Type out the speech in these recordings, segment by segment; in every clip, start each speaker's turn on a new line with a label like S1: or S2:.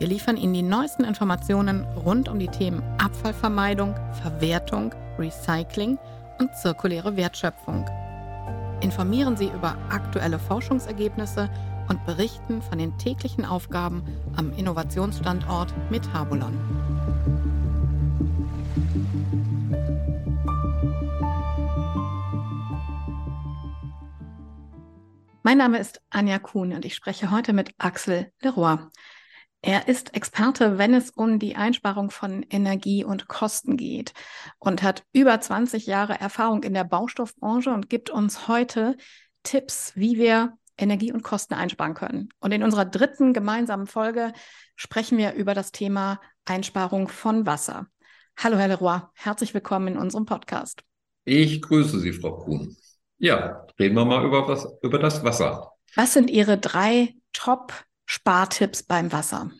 S1: Wir liefern Ihnen die neuesten Informationen rund um die Themen Abfallvermeidung, Verwertung, Recycling und zirkuläre Wertschöpfung. Informieren Sie über aktuelle Forschungsergebnisse und berichten von den täglichen Aufgaben am Innovationsstandort Metabolon. Mein Name ist Anja Kuhn und ich spreche heute mit Axel Leroy. Er ist Experte, wenn es um die Einsparung von Energie und Kosten geht und hat über 20 Jahre Erfahrung in der Baustoffbranche und gibt uns heute Tipps, wie wir Energie und Kosten einsparen können. Und in unserer dritten gemeinsamen Folge sprechen wir über das Thema Einsparung von Wasser. Hallo, Herr Leroy, herzlich willkommen in unserem Podcast.
S2: Ich grüße Sie, Frau Kuhn. Ja, reden wir mal über, was, über das Wasser.
S1: Was sind Ihre drei Top- Spartipps beim Wasser?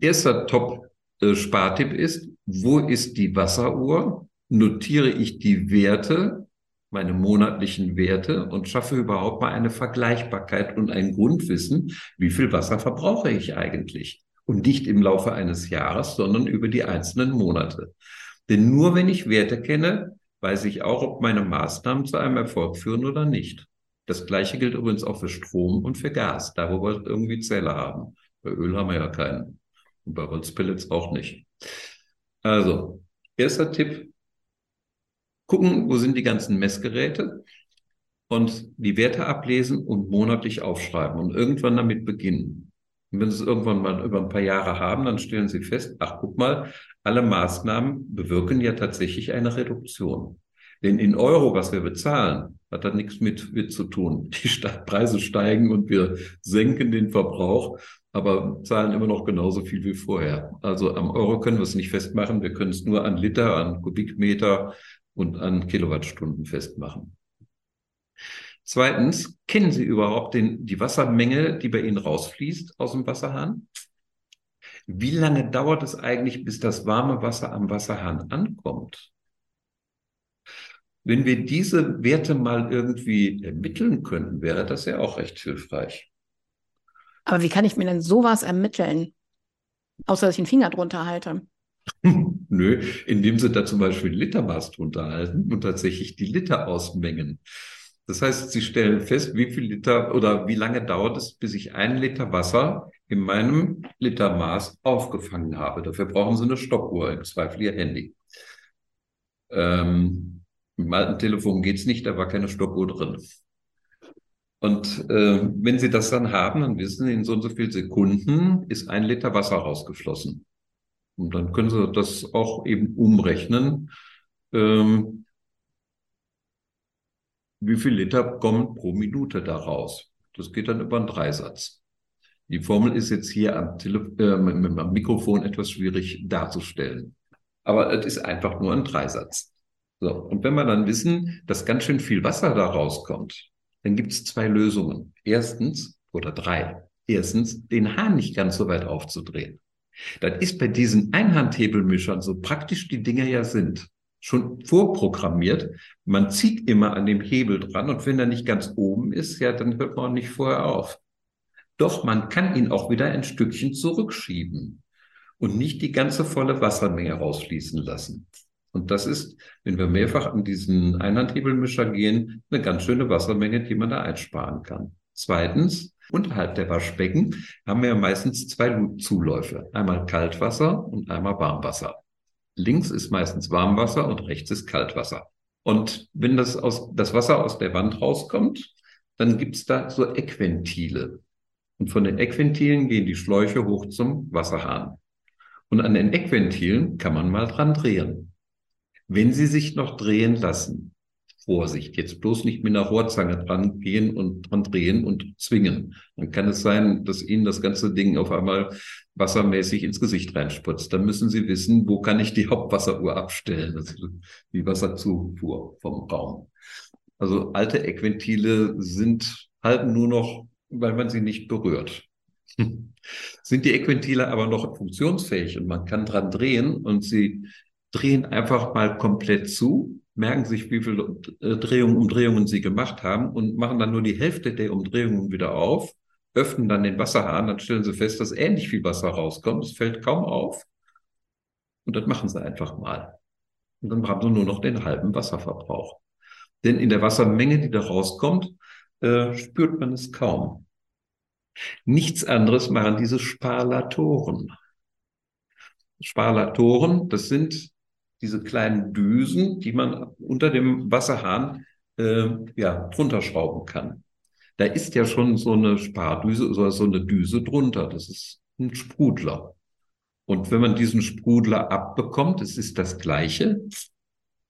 S2: Erster Top-Spartipp ist, wo ist die Wasseruhr? Notiere ich die Werte, meine monatlichen Werte und schaffe überhaupt mal eine Vergleichbarkeit und ein Grundwissen, wie viel Wasser verbrauche ich eigentlich? Und nicht im Laufe eines Jahres, sondern über die einzelnen Monate. Denn nur wenn ich Werte kenne, weiß ich auch, ob meine Maßnahmen zu einem Erfolg führen oder nicht. Das gleiche gilt übrigens auch für Strom und für Gas, da wo wir irgendwie Zähler haben. Bei Öl haben wir ja keinen. Und bei Holzpellets auch nicht. Also, erster Tipp. Gucken, wo sind die ganzen Messgeräte und die Werte ablesen und monatlich aufschreiben und irgendwann damit beginnen. Und wenn Sie es irgendwann mal über ein paar Jahre haben, dann stellen Sie fest, ach, guck mal, alle Maßnahmen bewirken ja tatsächlich eine Reduktion. Denn in Euro, was wir bezahlen, hat das nichts mit, mit zu tun. Die Preise steigen und wir senken den Verbrauch, aber zahlen immer noch genauso viel wie vorher. Also am Euro können wir es nicht festmachen. Wir können es nur an Liter, an Kubikmeter und an Kilowattstunden festmachen. Zweitens, kennen Sie überhaupt den, die Wassermenge, die bei Ihnen rausfließt aus dem Wasserhahn? Wie lange dauert es eigentlich, bis das warme Wasser am Wasserhahn ankommt? Wenn wir diese Werte mal irgendwie ermitteln könnten, wäre das ja auch recht hilfreich.
S1: Aber wie kann ich mir denn sowas ermitteln? Außer dass ich einen Finger drunter halte.
S2: Nö, indem sie da zum Beispiel ein Litermaß drunter halten und tatsächlich die Liter ausmengen. Das heißt, sie stellen fest, wie viel Liter oder wie lange dauert es, bis ich einen Liter Wasser in meinem Litermaß aufgefangen habe. Dafür brauchen sie eine Stoppuhr, im Zweifel ihr Handy. Ähm, im alten Telefon geht's nicht, da war keine Stoppuhr drin. Und äh, wenn Sie das dann haben, dann wissen Sie, in so und so viel Sekunden ist ein Liter Wasser rausgeflossen. Und dann können Sie das auch eben umrechnen. Ähm, wie viel Liter kommen pro Minute da raus? Das geht dann über einen Dreisatz. Die Formel ist jetzt hier am, Tele äh, am Mikrofon etwas schwierig darzustellen. Aber es ist einfach nur ein Dreisatz. So, und wenn wir dann wissen, dass ganz schön viel Wasser da rauskommt, dann gibt es zwei Lösungen. Erstens oder drei. Erstens, den Hahn nicht ganz so weit aufzudrehen. Das ist bei diesen Einhandhebelmischern, so praktisch die Dinge ja sind, schon vorprogrammiert. Man zieht immer an dem Hebel dran und wenn er nicht ganz oben ist, ja, dann hört man auch nicht vorher auf. Doch man kann ihn auch wieder ein Stückchen zurückschieben und nicht die ganze volle Wassermenge rausfließen lassen. Und das ist, wenn wir mehrfach an diesen Einhandhebelmischer gehen, eine ganz schöne Wassermenge, die man da einsparen kann. Zweitens, unterhalb der Waschbecken haben wir meistens zwei Zuläufe. Einmal Kaltwasser und einmal Warmwasser. Links ist meistens Warmwasser und rechts ist Kaltwasser. Und wenn das, aus, das Wasser aus der Wand rauskommt, dann gibt's da so Eckventile. Und von den Eckventilen gehen die Schläuche hoch zum Wasserhahn. Und an den Eckventilen kann man mal dran drehen. Wenn sie sich noch drehen lassen, Vorsicht, jetzt bloß nicht mit einer Rohrzange dran gehen und dran drehen und zwingen. Dann kann es sein, dass Ihnen das ganze Ding auf einmal wassermäßig ins Gesicht reinspritzt. Dann müssen Sie wissen, wo kann ich die Hauptwasseruhr abstellen, also die Wasserzufuhr vom Raum. Also alte Eckventile sind halten nur noch, weil man sie nicht berührt. Sind die Eckventile aber noch funktionsfähig und man kann dran drehen und sie drehen einfach mal komplett zu, merken sich, wie viele äh, Drehungen, Umdrehungen sie gemacht haben und machen dann nur die Hälfte der Umdrehungen wieder auf, öffnen dann den Wasserhahn, dann stellen sie fest, dass ähnlich viel Wasser rauskommt. Es fällt kaum auf. Und das machen sie einfach mal. Und dann haben sie nur noch den halben Wasserverbrauch. Denn in der Wassermenge, die da rauskommt, äh, spürt man es kaum. Nichts anderes machen diese Sparlatoren. Sparlatoren, das sind diese kleinen Düsen, die man unter dem Wasserhahn äh, ja, drunter schrauben kann. Da ist ja schon so eine Spardüse so eine Düse drunter. Das ist ein Sprudler. Und wenn man diesen Sprudler abbekommt, es ist das Gleiche.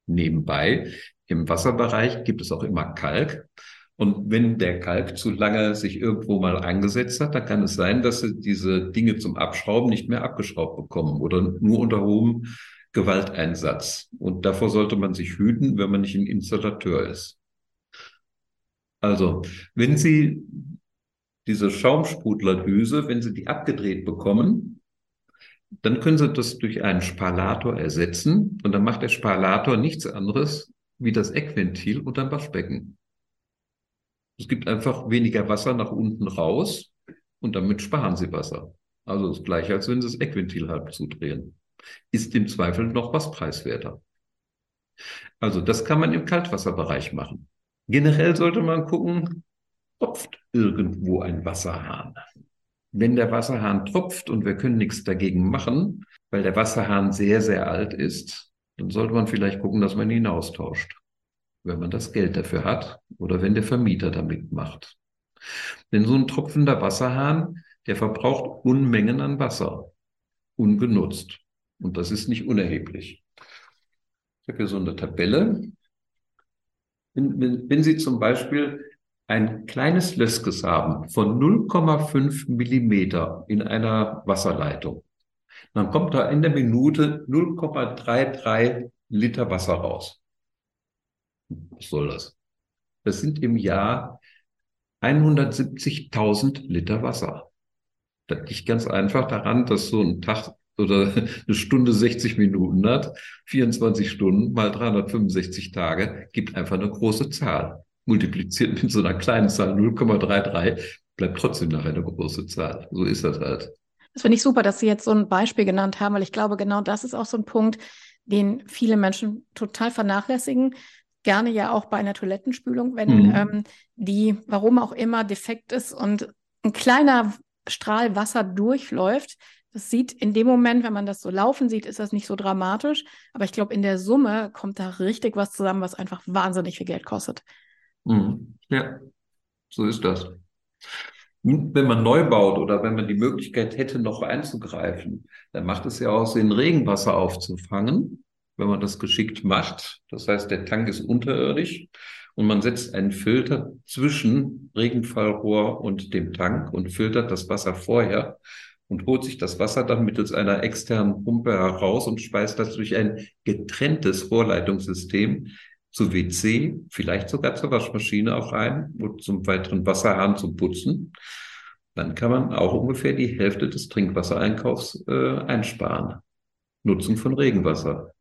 S2: Nebenbei, im Wasserbereich gibt es auch immer Kalk. Und wenn der Kalk zu lange sich irgendwo mal angesetzt hat, dann kann es sein, dass sie diese Dinge zum Abschrauben nicht mehr abgeschraubt bekommen oder nur unter hohem Gewalteinsatz. Und davor sollte man sich hüten, wenn man nicht ein Installateur ist. Also, wenn Sie diese Schaumsprudlerdüse, wenn Sie die abgedreht bekommen, dann können Sie das durch einen Sparlator ersetzen und dann macht der Sparlator nichts anderes wie das Eckventil unterm Waschbecken. Es gibt einfach weniger Wasser nach unten raus und damit sparen Sie Wasser. Also das gleiche, als wenn Sie das Eckventil halb zudrehen ist im Zweifel noch was preiswerter. Also das kann man im Kaltwasserbereich machen. Generell sollte man gucken, tropft irgendwo ein Wasserhahn. Wenn der Wasserhahn tropft und wir können nichts dagegen machen, weil der Wasserhahn sehr, sehr alt ist, dann sollte man vielleicht gucken, dass man ihn austauscht, wenn man das Geld dafür hat oder wenn der Vermieter damit macht. Denn so ein tropfender Wasserhahn, der verbraucht Unmengen an Wasser, ungenutzt. Und das ist nicht unerheblich. Ich habe hier so eine Tabelle. Wenn, wenn, wenn Sie zum Beispiel ein kleines Löskes haben von 0,5 Millimeter in einer Wasserleitung, dann kommt da in der Minute 0,33 Liter Wasser raus. Was soll das? Das sind im Jahr 170.000 Liter Wasser. Das liegt ganz einfach daran, dass so ein Tag oder eine Stunde 60 Minuten hat, 24 Stunden mal 365 Tage, gibt einfach eine große Zahl. Multipliziert mit so einer kleinen Zahl 0,33, bleibt trotzdem nachher eine große Zahl. So ist das halt.
S1: Das finde ich super, dass Sie jetzt so ein Beispiel genannt haben, weil ich glaube, genau das ist auch so ein Punkt, den viele Menschen total vernachlässigen. Gerne ja auch bei einer Toilettenspülung, wenn mhm. ähm, die, warum auch immer, defekt ist und ein kleiner Strahl Wasser durchläuft, das sieht in dem Moment, wenn man das so laufen sieht, ist das nicht so dramatisch. Aber ich glaube, in der Summe kommt da richtig was zusammen, was einfach wahnsinnig viel Geld kostet.
S2: Mhm. Ja, so ist das. Wenn man neu baut oder wenn man die Möglichkeit hätte, noch einzugreifen, dann macht es ja auch Sinn, Regenwasser aufzufangen, wenn man das geschickt macht. Das heißt, der Tank ist unterirdisch und man setzt einen Filter zwischen Regenfallrohr und dem Tank und filtert das Wasser vorher und holt sich das Wasser dann mittels einer externen Pumpe heraus und speist das durch ein getrenntes Vorleitungssystem zu WC, vielleicht sogar zur Waschmaschine auch ein und zum weiteren Wasserhahn zum Putzen. Dann kann man auch ungefähr die Hälfte des Trinkwassereinkaufs äh, einsparen. Nutzung von Regenwasser.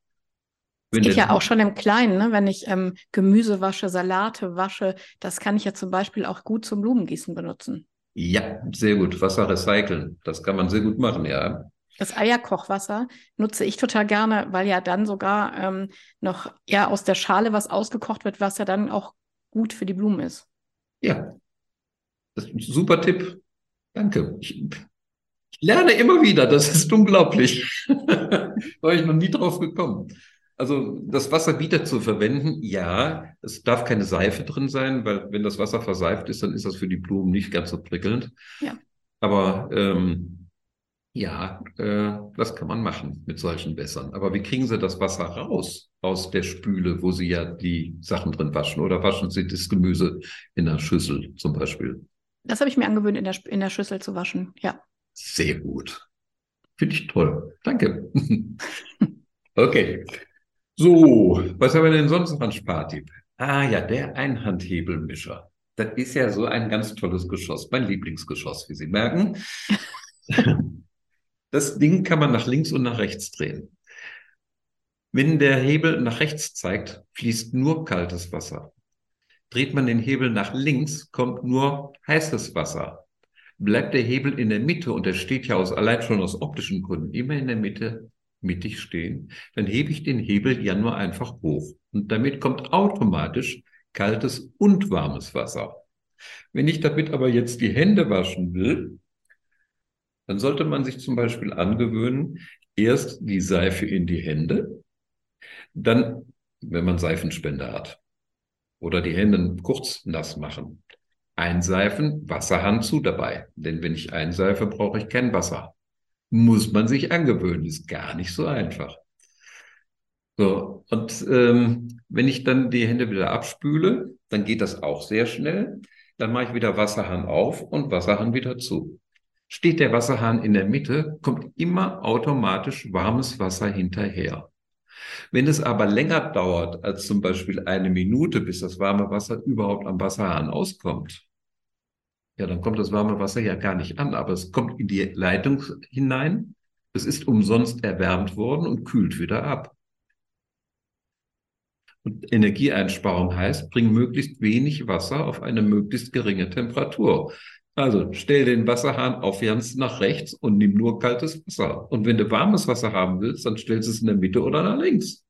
S1: Das geht ja auch schon im Kleinen, ne? wenn ich ähm, Gemüse wasche, Salate wasche, das kann ich ja zum Beispiel auch gut zum Blumengießen benutzen.
S2: Ja, sehr gut. Wasser recyceln. Das kann man sehr gut machen, ja.
S1: Das Eierkochwasser nutze ich total gerne, weil ja dann sogar ähm, noch ja aus der Schale was ausgekocht wird, was ja dann auch gut für die Blumen ist.
S2: Ja, das ist ein super Tipp. Danke. Ich, ich lerne immer wieder. Das ist unglaublich. da war ich noch nie drauf gekommen. Also das Wasser wieder zu verwenden, ja, es darf keine Seife drin sein, weil wenn das Wasser verseift ist, dann ist das für die Blumen nicht ganz so prickelnd. Ja. Aber ähm, Ja, äh, das kann man machen mit solchen Wässern. Aber wie kriegen Sie das Wasser raus aus der Spüle, wo Sie ja die Sachen drin waschen? Oder waschen Sie das Gemüse in der Schüssel zum Beispiel?
S1: Das habe ich mir angewöhnt, in der, in der Schüssel zu waschen, ja.
S2: Sehr gut. Finde ich toll. Danke. okay. So, was haben wir denn sonst noch an Spartipp? Ah ja, der Einhandhebelmischer. Das ist ja so ein ganz tolles Geschoss, mein Lieblingsgeschoss, wie Sie merken. Das Ding kann man nach links und nach rechts drehen. Wenn der Hebel nach rechts zeigt, fließt nur kaltes Wasser. Dreht man den Hebel nach links, kommt nur heißes Wasser. Bleibt der Hebel in der Mitte, und der steht ja aus, allein schon aus optischen Gründen, immer in der Mitte mittig stehen, dann hebe ich den Hebel ja nur einfach hoch. Und damit kommt automatisch kaltes und warmes Wasser. Wenn ich damit aber jetzt die Hände waschen will, dann sollte man sich zum Beispiel angewöhnen, erst die Seife in die Hände, dann, wenn man Seifenspender hat, oder die Hände kurz nass machen. Einseifen, Wasserhahn zu dabei. Denn wenn ich einseife, brauche ich kein Wasser. Muss man sich angewöhnen, ist gar nicht so einfach. So, und ähm, wenn ich dann die Hände wieder abspüle, dann geht das auch sehr schnell. Dann mache ich wieder Wasserhahn auf und Wasserhahn wieder zu. Steht der Wasserhahn in der Mitte, kommt immer automatisch warmes Wasser hinterher. Wenn es aber länger dauert als zum Beispiel eine Minute, bis das warme Wasser überhaupt am Wasserhahn auskommt, ja, dann kommt das warme Wasser ja gar nicht an, aber es kommt in die Leitung hinein, es ist umsonst erwärmt worden und kühlt wieder ab. Und Energieeinsparung heißt, bring möglichst wenig Wasser auf eine möglichst geringe Temperatur. Also stell den Wasserhahn auf ganz nach rechts und nimm nur kaltes Wasser. Und wenn du warmes Wasser haben willst, dann stellst du es in der Mitte oder nach links.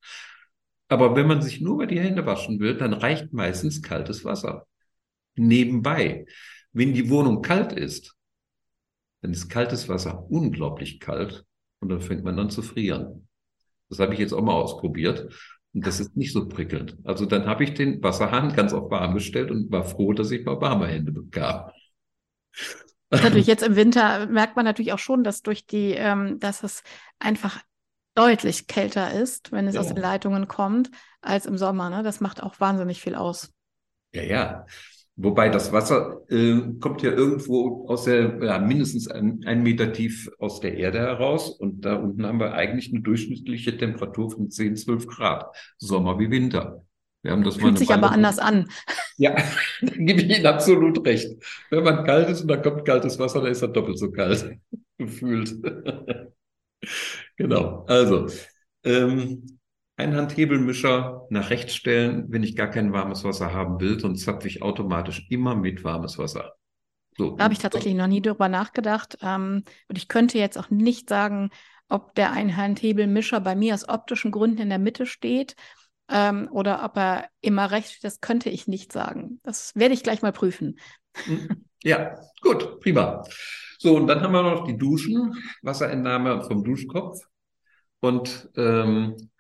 S2: Aber wenn man sich nur mal die Hände waschen will, dann reicht meistens kaltes Wasser. Nebenbei, wenn die Wohnung kalt ist, dann ist kaltes Wasser unglaublich kalt und dann fängt man an zu frieren. Das habe ich jetzt auch mal ausprobiert und das ist nicht so prickelnd. Also dann habe ich den Wasserhahn ganz auf warm gestellt und war froh, dass ich mal warme Hände bekam.
S1: Natürlich jetzt im Winter merkt man natürlich auch schon, dass durch die, ähm, dass es einfach deutlich kälter ist, wenn es ja. aus den Leitungen kommt, als im Sommer. Ne? Das macht auch wahnsinnig viel aus.
S2: Ja, ja. Wobei das Wasser äh, kommt ja irgendwo aus der, ja, mindestens ein, ein Meter tief aus der Erde heraus. Und da unten haben wir eigentlich eine durchschnittliche Temperatur von 10, 12 Grad. Sommer wie Winter.
S1: Wir haben das Fühlt sich aber anders an.
S2: Ja, da gebe ich Ihnen absolut recht. Wenn man kalt ist und da kommt kaltes Wasser, dann ist er doppelt so kalt gefühlt. genau. Also, ähm, Einhandhebelmischer nach rechts stellen, wenn ich gar kein warmes Wasser haben will, sonst zapfe ich automatisch immer mit warmes Wasser.
S1: So. Da habe ich tatsächlich noch nie drüber nachgedacht. Ähm, und ich könnte jetzt auch nicht sagen, ob der Einhandhebelmischer bei mir aus optischen Gründen in der Mitte steht ähm, oder ob er immer recht, das könnte ich nicht sagen. Das werde ich gleich mal prüfen.
S2: Mhm. Ja, gut, prima. So, und dann haben wir noch die Duschen, Wasserentnahme vom Duschkopf. Und ähm,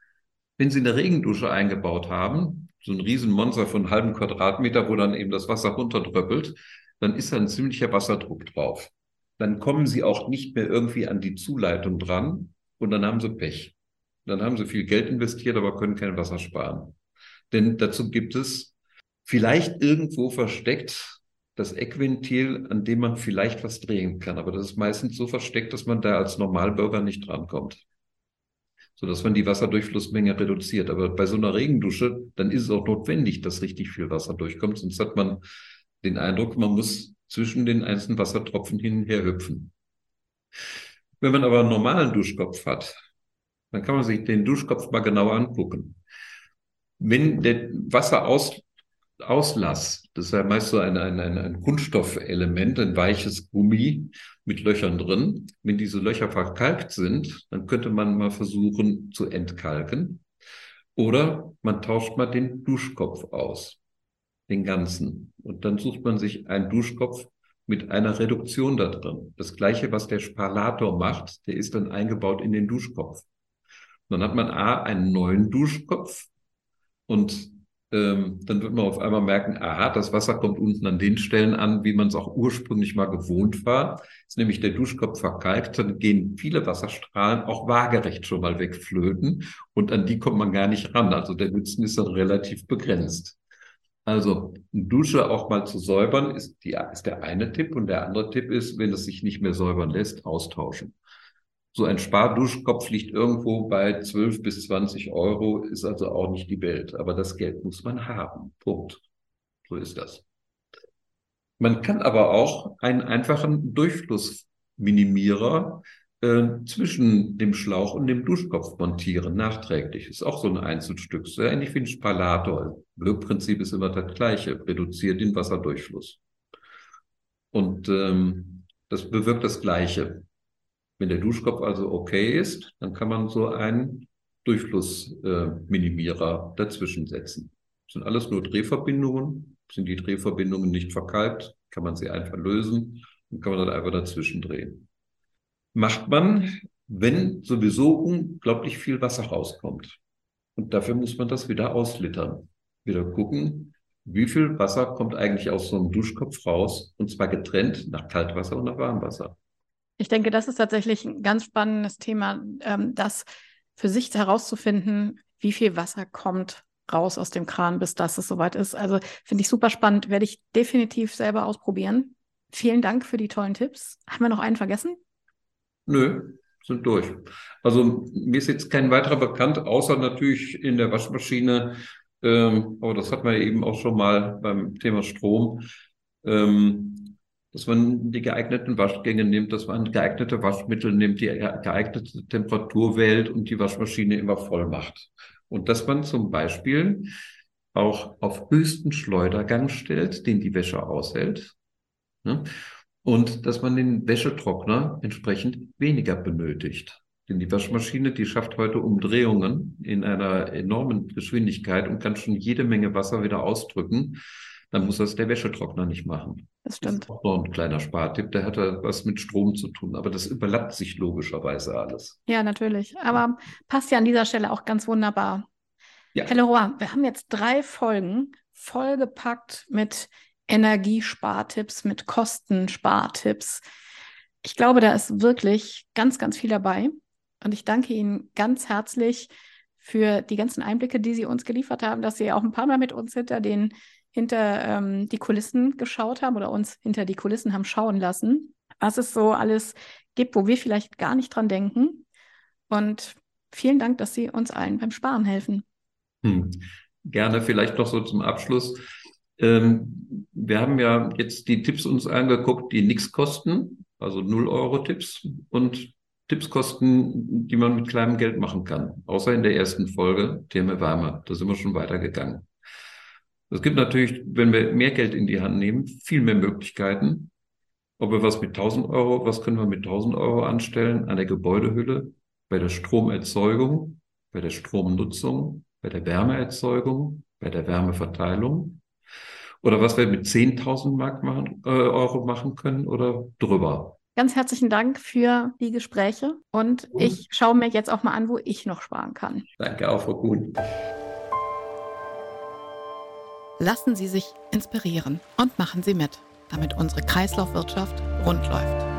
S2: wenn Sie eine Regendusche eingebaut haben, so ein Riesenmonster von einem halben Quadratmeter, wo dann eben das Wasser runterdröppelt, dann ist da ein ziemlicher Wasserdruck drauf. Dann kommen Sie auch nicht mehr irgendwie an die Zuleitung dran und dann haben Sie Pech. Dann haben sie viel Geld investiert, aber können kein Wasser sparen. Denn dazu gibt es vielleicht irgendwo versteckt das Eckventil, an dem man vielleicht was drehen kann. Aber das ist meistens so versteckt, dass man da als Normalbürger nicht drankommt. Sodass man die Wasserdurchflussmenge reduziert. Aber bei so einer Regendusche, dann ist es auch notwendig, dass richtig viel Wasser durchkommt. Sonst hat man den Eindruck, man muss zwischen den einzelnen Wassertropfen hin und her hüpfen. Wenn man aber einen normalen Duschkopf hat, dann kann man sich den Duschkopf mal genauer angucken. Wenn der Wasserauslass, das ist ja meist so ein, ein, ein, ein Kunststoffelement, ein weiches Gummi mit Löchern drin, wenn diese Löcher verkalkt sind, dann könnte man mal versuchen zu entkalken. Oder man tauscht mal den Duschkopf aus, den ganzen. Und dann sucht man sich einen Duschkopf mit einer Reduktion da drin. Das gleiche, was der Sparlator macht, der ist dann eingebaut in den Duschkopf. Dann hat man A, einen neuen Duschkopf und ähm, dann wird man auf einmal merken, aha, das Wasser kommt unten an den Stellen an, wie man es auch ursprünglich mal gewohnt war. Ist nämlich der Duschkopf verkalkt, dann gehen viele Wasserstrahlen auch waagerecht schon mal wegflöten und an die kommt man gar nicht ran. Also der Nutzen ist dann relativ begrenzt. Also Dusche auch mal zu säubern ist, die, ist der eine Tipp und der andere Tipp ist, wenn es sich nicht mehr säubern lässt, austauschen. So ein Sparduschkopf liegt irgendwo bei 12 bis 20 Euro, ist also auch nicht die Welt. Aber das Geld muss man haben. Punkt. So ist das. Man kann aber auch einen einfachen Durchflussminimierer äh, zwischen dem Schlauch und dem Duschkopf montieren, nachträglich. Ist auch so ein Einzelstück. So ähnlich wie ein Spalator. Wirkprinzip ist immer das gleiche. Reduziert den Wasserdurchfluss. Und ähm, das bewirkt das Gleiche. Wenn der Duschkopf also okay ist, dann kann man so einen Durchflussminimierer äh, dazwischen setzen. Das sind alles nur Drehverbindungen. Sind die Drehverbindungen nicht verkalkt, kann man sie einfach lösen und kann man dann einfach dazwischen drehen. Macht man, wenn sowieso unglaublich viel Wasser rauskommt. Und dafür muss man das wieder auslittern. Wieder gucken, wie viel Wasser kommt eigentlich aus so einem Duschkopf raus, und zwar getrennt nach Kaltwasser und nach Warmwasser.
S1: Ich denke, das ist tatsächlich ein ganz spannendes Thema, ähm, das für sich herauszufinden, wie viel Wasser kommt raus aus dem Kran, bis das es soweit ist. Also finde ich super spannend, werde ich definitiv selber ausprobieren. Vielen Dank für die tollen Tipps. Haben wir noch einen vergessen?
S2: Nö, sind durch. Also mir ist jetzt kein weiterer bekannt, außer natürlich in der Waschmaschine. Ähm, aber das hat man eben auch schon mal beim Thema Strom. Ähm, dass man die geeigneten Waschgänge nimmt, dass man geeignete Waschmittel nimmt, die geeignete Temperatur wählt und die Waschmaschine immer voll macht. Und dass man zum Beispiel auch auf höchsten Schleudergang stellt, den die Wäsche aushält. Ne? Und dass man den Wäschetrockner entsprechend weniger benötigt. Denn die Waschmaschine, die schafft heute Umdrehungen in einer enormen Geschwindigkeit und kann schon jede Menge Wasser wieder ausdrücken dann muss das der Wäschetrockner nicht machen.
S1: Das stimmt. Das
S2: ist auch noch ein kleiner Spartipp, der hat was mit Strom zu tun, aber das überlappt sich logischerweise alles.
S1: Ja, natürlich. Aber passt ja an dieser Stelle auch ganz wunderbar. Ja. Herr Leroy, wir haben jetzt drei Folgen vollgepackt mit Energiespartipps, mit Kostenspartipps. Ich glaube, da ist wirklich ganz, ganz viel dabei. Und ich danke Ihnen ganz herzlich für die ganzen Einblicke, die Sie uns geliefert haben, dass Sie auch ein paar Mal mit uns hinter den hinter ähm, die Kulissen geschaut haben oder uns hinter die Kulissen haben schauen lassen, was es so alles gibt, wo wir vielleicht gar nicht dran denken. Und vielen Dank, dass Sie uns allen beim Sparen helfen.
S2: Hm. Gerne vielleicht noch so zum Abschluss. Ähm, wir haben ja jetzt die Tipps uns angeguckt, die nichts kosten, also 0-Euro-Tipps und Tipps kosten, die man mit kleinem Geld machen kann. Außer in der ersten Folge, Thema Wärme. Da sind wir schon weitergegangen. Es gibt natürlich, wenn wir mehr Geld in die Hand nehmen, viel mehr Möglichkeiten. Ob wir was mit 1000 Euro, was können wir mit 1000 Euro anstellen an der Gebäudehülle, bei der Stromerzeugung, bei der Stromnutzung, bei der Wärmeerzeugung, bei der Wärmeverteilung oder was wir mit 10.000 Mark machen, äh, Euro machen können oder drüber.
S1: Ganz herzlichen Dank für die Gespräche und ich schaue mir jetzt auch mal an, wo ich noch sparen kann.
S2: Danke auch, Frau Kuhn.
S1: Lassen Sie sich inspirieren und machen Sie mit, damit unsere Kreislaufwirtschaft rund läuft.